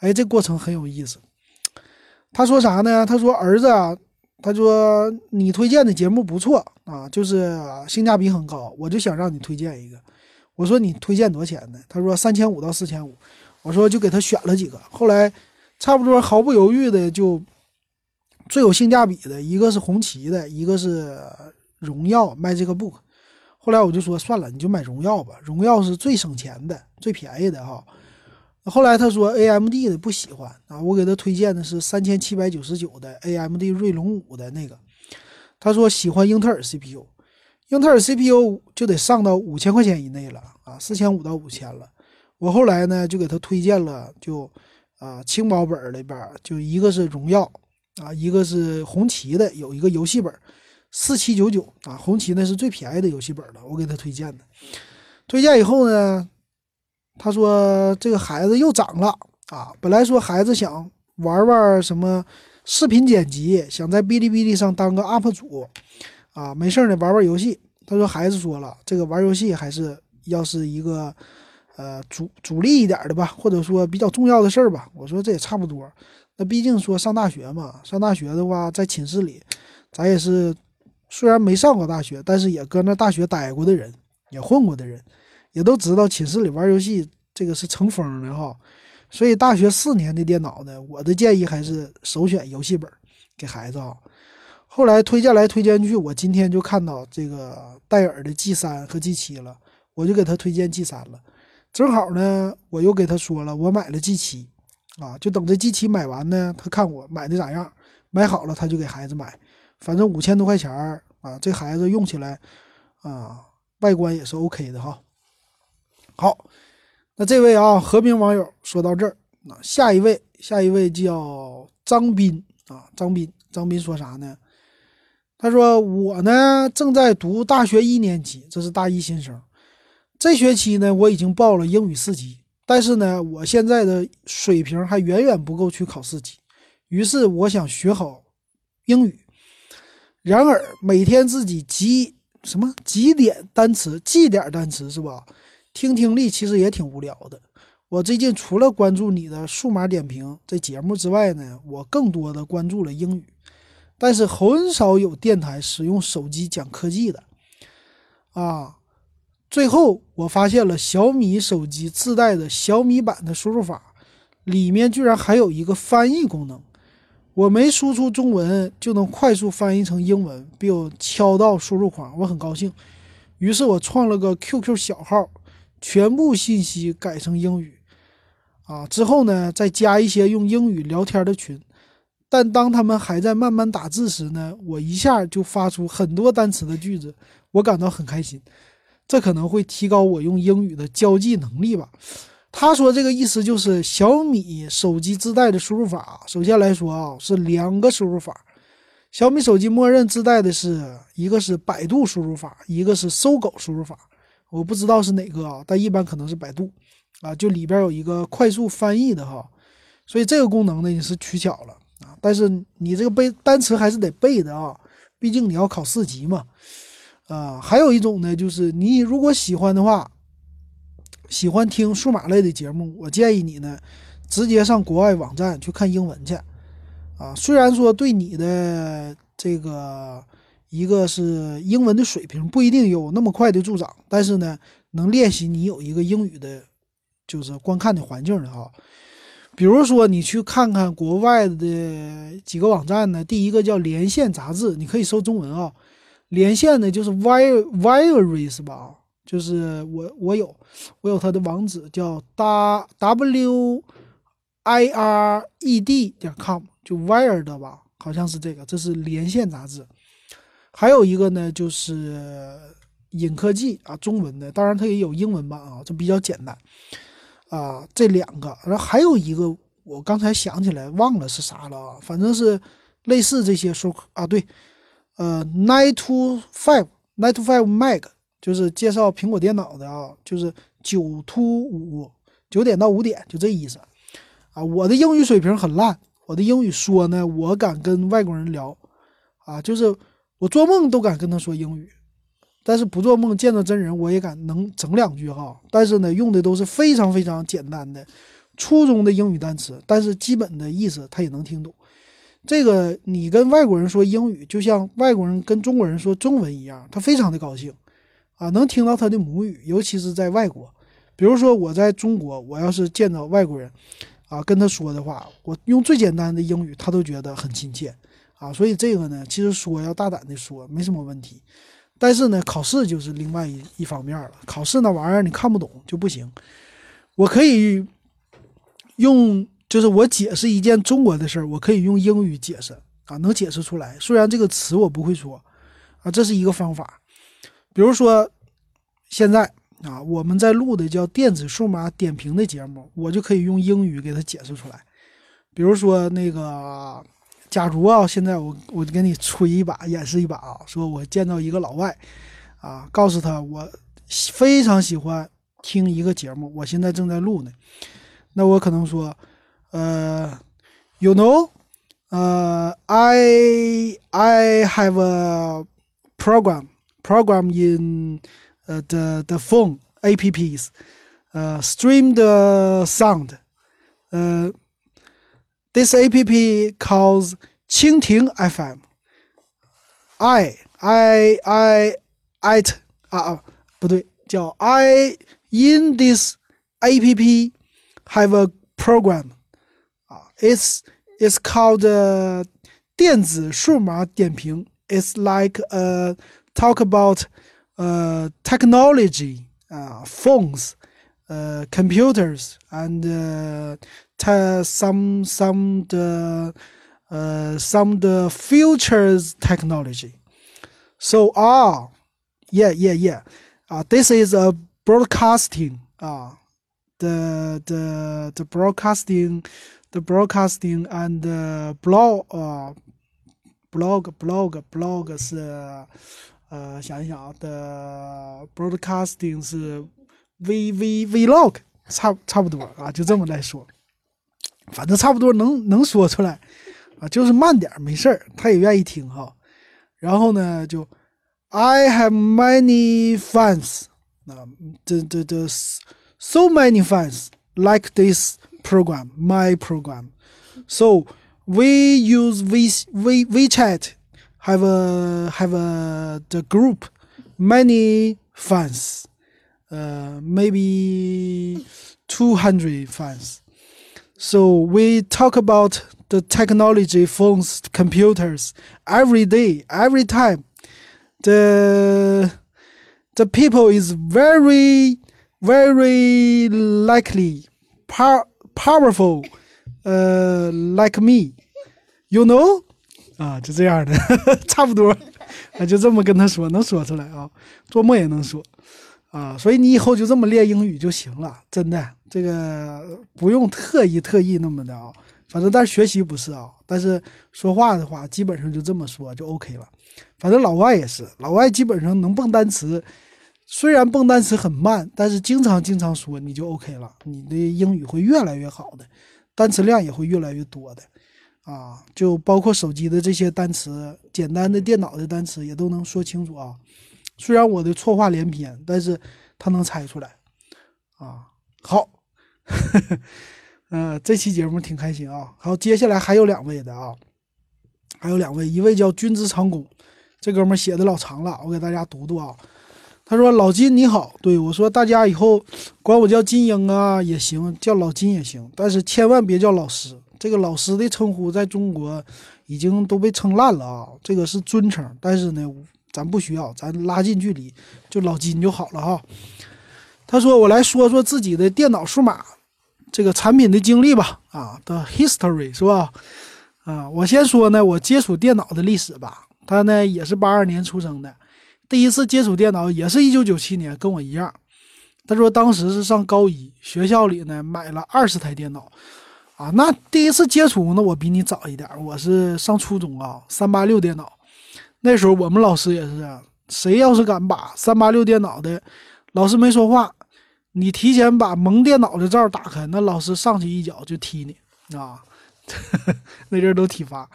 哎，这过程很有意思。他说啥呢？他说儿子啊，他说你推荐的节目不错啊，就是性价比很高，我就想让你推荐一个。我说你推荐多少钱呢？他说三千五到四千五。我说就给他选了几个，后来差不多毫不犹豫的就。最有性价比的一个是红旗的，一个是荣耀卖这个 book。后来我就说算了，你就买荣耀吧，荣耀是最省钱的、最便宜的哈。后来他说 AMD 的不喜欢啊，我给他推荐的是三千七百九十九的 AMD 锐龙五的那个。他说喜欢英特尔 CPU，英特尔 CPU 就得上到五千块钱以内了啊，四千五到五千了。我后来呢就给他推荐了，就啊轻薄本里边就一个是荣耀。啊，一个是红旗的，有一个游戏本，四七九九啊，红旗那是最便宜的游戏本了，我给他推荐的。推荐以后呢，他说这个孩子又长了啊，本来说孩子想玩玩什么视频剪辑，想在哔哩哔哩上当个 UP 主啊，没事呢玩玩游戏。他说孩子说了，这个玩游戏还是要是一个呃主主力一点的吧，或者说比较重要的事儿吧。我说这也差不多。那毕竟说上大学嘛，上大学的话，在寝室里，咱也是虽然没上过大学，但是也搁那大学待过的人，也混过的人，也都知道寝室里玩游戏这个是成风的哈。所以大学四年的电脑呢，我的建议还是首选游戏本给孩子啊。后来推荐来推荐去，我今天就看到这个戴尔的 G 三和 G 七了，我就给他推荐 G 三了。正好呢，我又给他说了，我买了 G 七啊，就等着 G 七买完呢，他看我买的咋样，买好了他就给孩子买，反正五千多块钱啊，这孩子用起来啊，外观也是 OK 的哈。好。那这位啊，和平网友说到这儿，那下一位，下一位叫张斌啊，张斌，张斌说啥呢？他说我呢正在读大学一年级，这是大一新生，这学期呢我已经报了英语四级，但是呢我现在的水平还远远不够去考四级，于是我想学好英语，然而每天自己记什么记点单词，记点单词是吧？听听力其实也挺无聊的。我最近除了关注你的数码点评这节目之外呢，我更多的关注了英语，但是很少有电台使用手机讲科技的。啊，最后我发现了小米手机自带的小米版的输入法，里面居然还有一个翻译功能。我没输出中文就能快速翻译成英文，并敲到输入框，我很高兴。于是我创了个 QQ 小号。全部信息改成英语，啊，之后呢，再加一些用英语聊天的群。但当他们还在慢慢打字时呢，我一下就发出很多单词的句子，我感到很开心。这可能会提高我用英语的交际能力吧。他说这个意思就是小米手机自带的输入法，首先来说啊，是两个输入法。小米手机默认自带的是一个是百度输入法，一个是搜狗输入法。我不知道是哪个啊，但一般可能是百度，啊，就里边有一个快速翻译的哈，所以这个功能呢也是取巧了啊。但是你这个背单词还是得背的啊，毕竟你要考四级嘛，啊，还有一种呢，就是你如果喜欢的话，喜欢听数码类的节目，我建议你呢直接上国外网站去看英文去，啊，虽然说对你的这个。一个是英文的水平不一定有那么快的助长，但是呢，能练习你有一个英语的，就是观看的环境的哈。比如说，你去看看国外的几个网站呢，第一个叫连线杂志，你可以搜中文啊。连线呢就是 wire virus 吧，就是我我有我有它的网址叫 w i r e d 点 com，就 wire 的吧，好像是这个，这是连线杂志。还有一个呢，就是影科技啊，中文的，当然它也有英文版啊，这比较简单啊。这两个，然后还有一个，我刚才想起来忘了是啥了啊，反正是类似这些说啊，对，呃，nine to five，nine to five Mac，就是介绍苹果电脑的啊，就是九 to 五，九点到五点，就这意思啊。我的英语水平很烂，我的英语说呢，我敢跟外国人聊啊，就是。我做梦都敢跟他说英语，但是不做梦见到真人我也敢能整两句哈。但是呢，用的都是非常非常简单的初中的英语单词，但是基本的意思他也能听懂。这个你跟外国人说英语，就像外国人跟中国人说中文一样，他非常的高兴啊，能听到他的母语，尤其是在外国。比如说我在中国，我要是见到外国人啊，跟他说的话，我用最简单的英语，他都觉得很亲切。啊，所以这个呢，其实说要大胆的说，没什么问题。但是呢，考试就是另外一一方面了。考试那玩意儿你看不懂就不行。我可以用，就是我解释一件中国的事儿，我可以用英语解释啊，能解释出来。虽然这个词我不会说啊，这是一个方法。比如说现在啊，我们在录的叫电子数码点评的节目，我就可以用英语给他解释出来。比如说那个。假如啊，现在我我给你吹一把，演示一把啊，说我见到一个老外，啊，告诉他我非常喜欢听一个节目，我现在正在录呢。那我可能说，呃，you know，呃，I I have a program program in 呃 the the phone apps，呃，stream the sound，呃。 This app calls 蜻蜓 FM. I I I at 啊啊不对，叫 I in this app have a program 啊，it's it's called、uh, 电子数码点评。It's like a talk about uh, technology, uh, phones, uh, computers, and uh, te- some some the uh, some the futures technology. So ah, yeah, yeah, yeah. Uh, this is a broadcasting. Uh, the the the broadcasting, the broadcasting and the blog. Uh, blog blog blog 是呃想一想啊的 broadcasting 是 v v vlog 差差不多啊，就这么来说， 反正差不多能能说出来啊，就是慢点儿没事儿，他也愿意听哈。然后呢，就 I have many fans 啊，the the the so many fans like this program, my program. So we use we we WeChat have a have a the group many fans, uh, maybe two hundred fans. So we talk about the technology, phones, computers every day, every time. The the people is very very likely pow- powerful uh like me you know 啊就这样的差不多啊就这么跟他说能说出来啊做梦也能说 啊所以你以后就这么练英语就行了真的这个不用特意特意那么的啊反正但是学习不是啊但是说话的话基本上就这么说就 OK 了反正老外也是老外基本上能蹦单词虽然蹦单词很慢但是经常经常说你就 OK 了你的英语会越来越好的单词量也会越来越多的，啊，就包括手机的这些单词，简单的电脑的单词也都能说清楚啊。虽然我的错话连篇，但是他能猜出来，啊，好，呃，这期节目挺开心啊。好，接下来还有两位的啊，还有两位，一位叫君子长工，这哥们写的老长了，我给大家读读啊。他说：“老金你好，对我说，大家以后管我叫金英啊也行，叫老金也行，但是千万别叫老师。这个老师的称呼在中国已经都被称烂了啊，这个是尊称，但是呢，咱不需要，咱拉近距离，就老金就好了哈。”他说：“我来说说自己的电脑数码这个产品的经历吧，啊的 history 是吧？啊，我先说呢，我接触电脑的历史吧。他呢也是八二年出生的。”第一次接触电脑也是一九九七年，跟我一样。他说当时是上高一，学校里呢买了二十台电脑，啊，那第一次接触呢，我比你早一点，我是上初中啊，三八六电脑。那时候我们老师也是啊，谁要是敢把三八六电脑的，老师没说话，你提前把蒙电脑的罩打开，那老师上去一脚就踢你啊，那阵都体罚。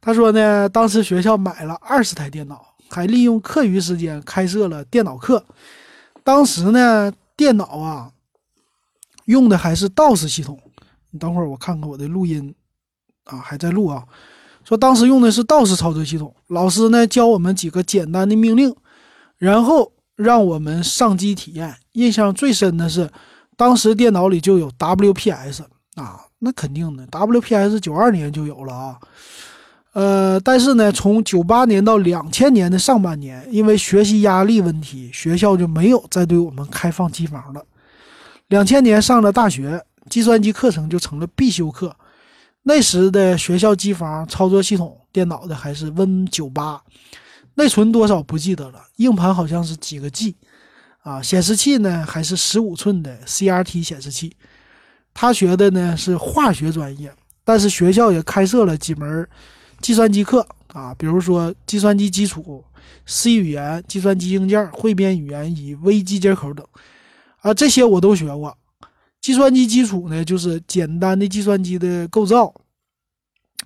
他说呢，当时学校买了二十台电脑。还利用课余时间开设了电脑课。当时呢，电脑啊用的还是 DOS 系统。你等会儿我看看我的录音啊，还在录啊。说当时用的是 DOS 操作系统。老师呢教我们几个简单的命令，然后让我们上机体验。印象最深的是，当时电脑里就有 WPS 啊，那肯定的，WPS 九二年就有了啊。呃，但是呢，从九八年到两千年的上半年，因为学习压力问题，学校就没有再对我们开放机房了。两千年上了大学，计算机课程就成了必修课。那时的学校机房操作系统电脑的还是 Win 九八，内存多少不记得了，硬盘好像是几个 G，啊，显示器呢还是十五寸的 CRT 显示器。他学的呢是化学专业，但是学校也开设了几门。计算机课啊，比如说计算机基础、C 语言、计算机硬件、汇编语言以微机接口等，啊，这些我都学过。计算机基础呢，就是简单的计算机的构造，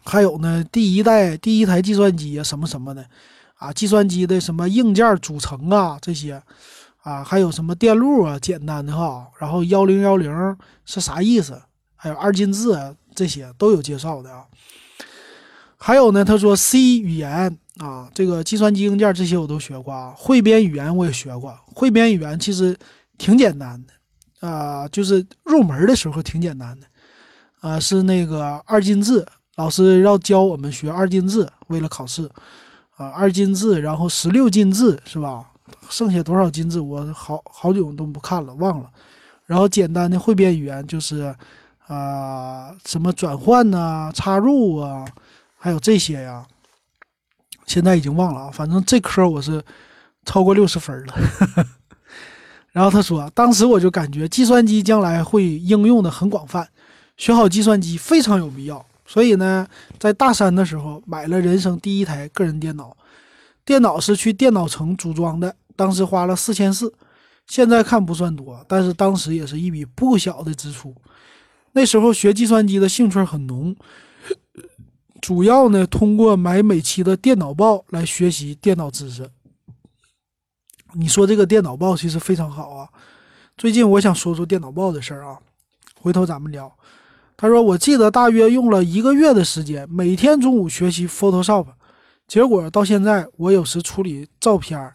还有呢，第一代第一台计算机啊，什么什么的，啊，计算机的什么硬件组成啊，这些，啊，还有什么电路啊，简单的哈，然后幺零幺零是啥意思，还有二进制啊，这些都有介绍的啊。还有呢，他说 C 语言啊，这个计算机硬件这些我都学过啊。汇编语言我也学过，汇编语言其实挺简单的啊，就是入门的时候挺简单的，啊，是那个二进制，老师要教我们学二进制，为了考试，啊，二进制，然后十六进制是吧？剩下多少进制我好好久都不看了，忘了。然后简单的汇编语言就是，啊，什么转换呐、插入啊，还有这些呀，现在已经忘了啊。反正这科我是超过六十分了。然后他说，当时我就感觉计算机将来会应用的很广泛，学好计算机非常有必要。所以呢，在大三的时候买了人生第一台个人电脑，电脑是去电脑城组装的，当时花了四千四，现在看不算多，但是当时也是一笔不小的支出。那时候学计算机的兴趣很浓，主要呢通过买每期的电脑报来学习电脑知识。你说这个电脑报其实非常好啊。最近我想说说电脑报的事儿啊，回头咱们聊。他说，我记得大约用了一个月的时间，每天中午学习 Photoshop，结果到现在我有时处理照片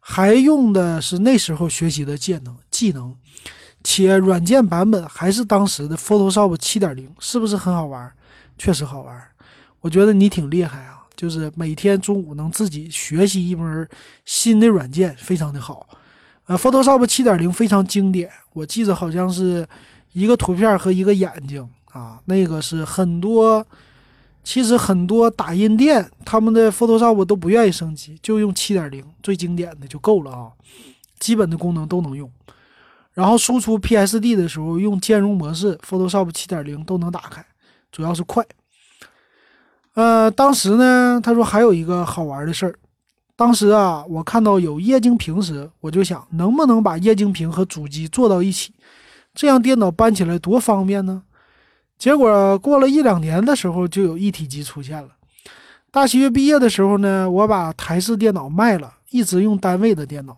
还用的是那时候学习的技能技能，且软件版本还是当时的 Photoshop 七点零，是不是很好玩？确实好玩。我觉得你挺厉害。就是每天中午能自己学习一门新的软件，非常的好。呃，Photoshop 七点零非常经典，我记得好像是一个图片和一个眼睛啊，那个是很多，其实很多打印店他们的 Photoshop 都不愿意升级，就用七点零最经典的就够了啊，基本的功能都能用。然后输出 PSD 的时候用兼容模式，Photoshop 七点零都能打开，主要是快。呃，当时呢，他说还有一个好玩的事儿。当时啊，我看到有液晶屏时，我就想，能不能把液晶屏和主机做到一起，这样电脑搬起来多方便呢？结果过了一两年的时候，就有一体机出现了。大学毕业的时候呢，我把台式电脑卖了，一直用单位的电脑。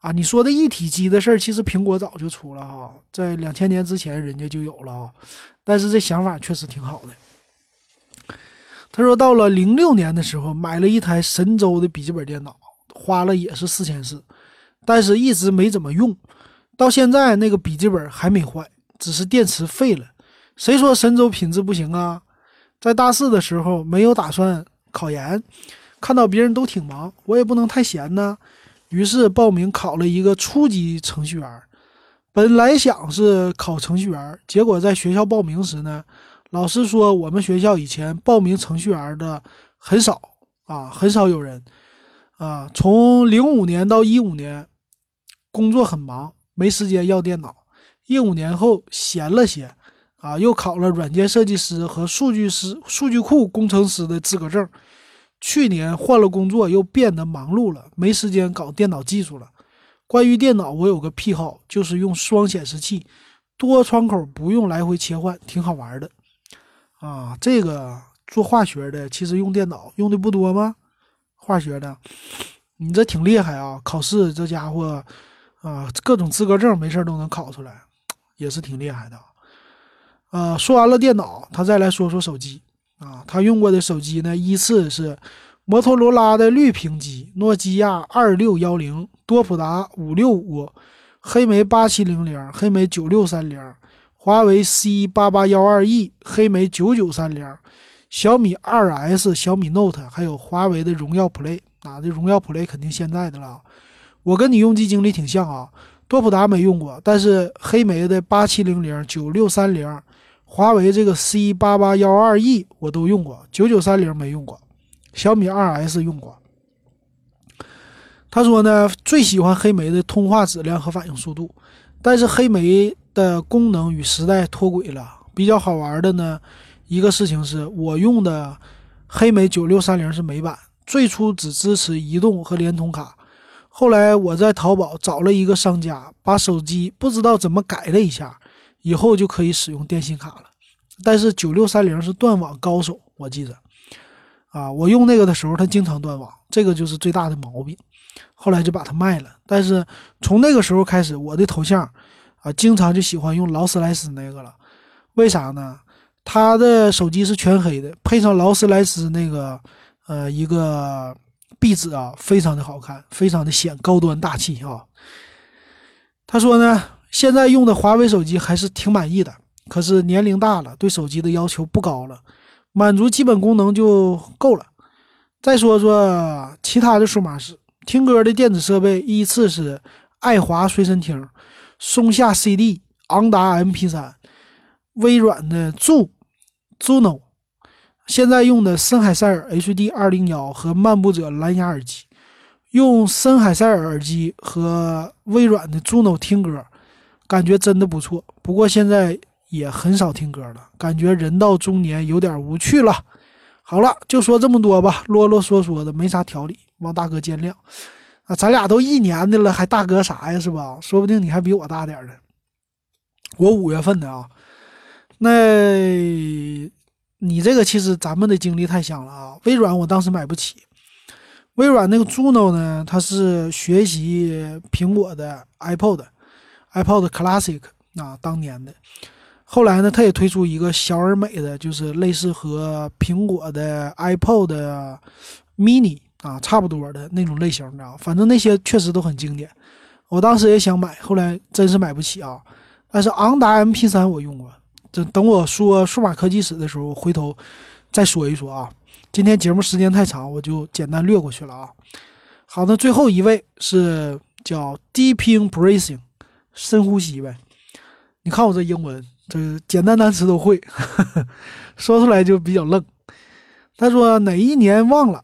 啊，你说的一体机的事儿，其实苹果早就出了哈，在两千年之前人家就有了啊。但是这想法确实挺好的。他说，到了零六年的时候，买了一台神州的笔记本电脑，花了也是四千四，但是一直没怎么用，到现在那个笔记本还没坏，只是电池废了。谁说神州品质不行啊？在大四的时候没有打算考研，看到别人都挺忙，我也不能太闲呢，于是报名考了一个初级程序员。本来想是考程序员，结果在学校报名时呢。老师说，我们学校以前报名程序员的很少啊，很少有人啊。从零五年到一五年，工作很忙，没时间要电脑。一五年后闲了些啊，又考了软件设计师和数据师、数据库工程师的资格证。去年换了工作，又变得忙碌了，没时间搞电脑技术了。关于电脑，我有个癖好，就是用双显示器，多窗口不用来回切换，挺好玩的。啊，这个做化学的其实用电脑用的不多吗？化学的，你这挺厉害啊！考试这家伙，啊，各种资格证没事都能考出来，也是挺厉害的。啊，说完了电脑，他再来说说手机。啊，他用过的手机呢，依次是摩托罗拉的绿屏机、诺基亚二六幺零、多普达五六五、黑莓八七零零、黑莓九六三零。华为 C 八八幺二 E、黑莓九九三零、小米二 S、小米 Note，还有华为的荣耀 Play，啊，这荣耀 Play 肯定现在的了。我跟你用机经历挺像啊，多普达没用过，但是黑莓的八七零零、九六三零，华为这个 C 八八幺二 E 我都用过，九九三零没用过，小米二 S 用过。他说呢，最喜欢黑莓的通话质量和反应速度，但是黑莓。的功能与时代脱轨了。比较好玩的呢，一个事情是我用的黑莓九六三零是美版，最初只支持移动和联通卡。后来我在淘宝找了一个商家，把手机不知道怎么改了一下，以后就可以使用电信卡了。但是九六三零是断网高手，我记着啊，我用那个的时候它经常断网，这个就是最大的毛病。后来就把它卖了。但是从那个时候开始，我的头像。啊，经常就喜欢用劳斯莱斯那个了，为啥呢？他的手机是全黑的，配上劳斯莱斯那个呃一个壁纸啊，非常的好看，非常的显高端大气啊。他说呢，现在用的华为手机还是挺满意的，可是年龄大了，对手机的要求不高了，满足基本功能就够了。再说说其他的数码式听歌的电子设备，依次是爱华随身听、松下 CD、昂达 MP3、微软的 Zuno，现在用的森海塞尔 HD 二零幺和漫步者蓝牙耳机。用森海塞尔耳机和微软的 Zuno 听歌，感觉真的不错。不过现在也很少听歌了，感觉人到中年有点无趣了。好了，就说这么多吧，啰啰嗦嗦的没啥条理，望大哥见谅。啊，咱俩都一年的了，还大哥啥呀？是吧？说不定你还比我大点儿呢。我五月份的啊，那你这个其实咱们的经历太像了啊。微软我当时买不起。微软那个 Juno 呢，它是学习苹果的 iPod，iPod Classic 啊，当年的。后来呢，它也推出一个小而美的，就是类似和苹果的 iPod Mini 啊差不多的那种类型的。反正那些确实都很经典。我当时也想买，后来真是买不起啊。但是昂达 MP3 我用过，这等我说数码科技史的时候，回头再说一说啊。今天节目时间太长，我就简单略过去了啊。好的，最后一位是叫 Deeping Breathing，深呼吸呗。你看我这英文，这简单单词都会，说出来就比较愣。他说哪一年忘了？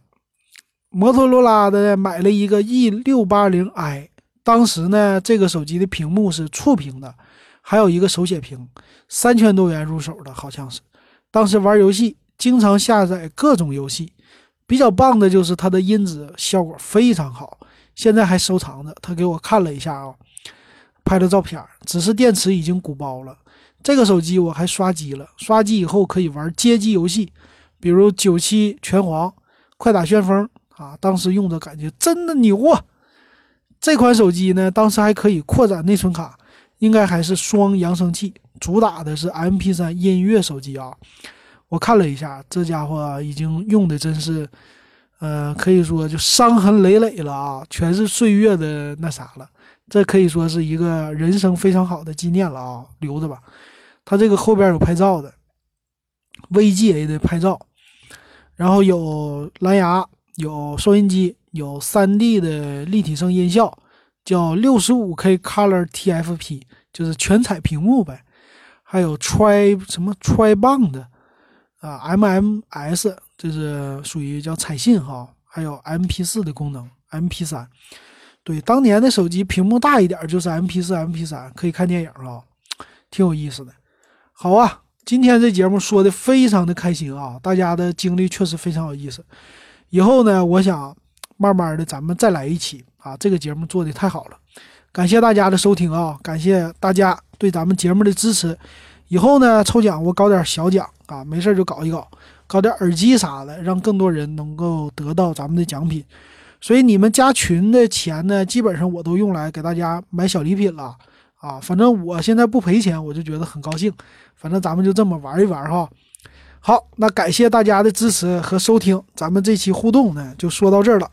摩托罗拉的买了一个 E 六八零 i，当时呢这个手机的屏幕是触屏的，还有一个手写屏，三千多元入手的，好像是。当时玩游戏。经常下载各种游戏，比较棒的就是它的音质效果非常好，现在还收藏着。他给我看了一下啊，拍的照片，只是电池已经鼓包了。这个手机我还刷机了，刷机以后可以玩街机游戏，比如九七拳皇、快打旋风啊，当时用着感觉真的牛啊。这款手机呢，当时还可以扩展内存卡，应该还是双扬声器，主打的是 MP3 音乐手机啊。我看了一下，这家伙已经用的真是，呃，可以说就伤痕累累了啊，全是岁月的那啥了。这可以说是一个人生非常好的纪念了啊，留着吧。它这个后边有拍照的，VGA 的拍照，然后有蓝牙，有收音机，有 3D 的立体声音效，叫 65K Color TFP，就是全彩屏幕呗。还有 Tri 什么 Tri Band。啊，MMS 这是属于叫彩信哈，还有 MP4 的功能，MP3，对，当年的手机屏幕大一点就是 MP4、MP3，可以看电影啊，挺有意思的。好啊，今天这节目说的非常的开心啊，大家的经历确实非常有意思。以后呢，我想慢慢的咱们再来一期啊，这个节目做的太好了，感谢大家的收听啊，感谢大家对咱们节目的支持。以后呢，抽奖我搞点小奖啊，没事就搞一搞，搞点耳机啥的，让更多人能够得到咱们的奖品。所以你们加群的钱呢，基本上我都用来给大家买小礼品了啊。反正我现在不赔钱，我就觉得很高兴。反正咱们就这么玩一玩哈。好，那感谢大家的支持和收听，咱们这期互动呢就说到这儿了。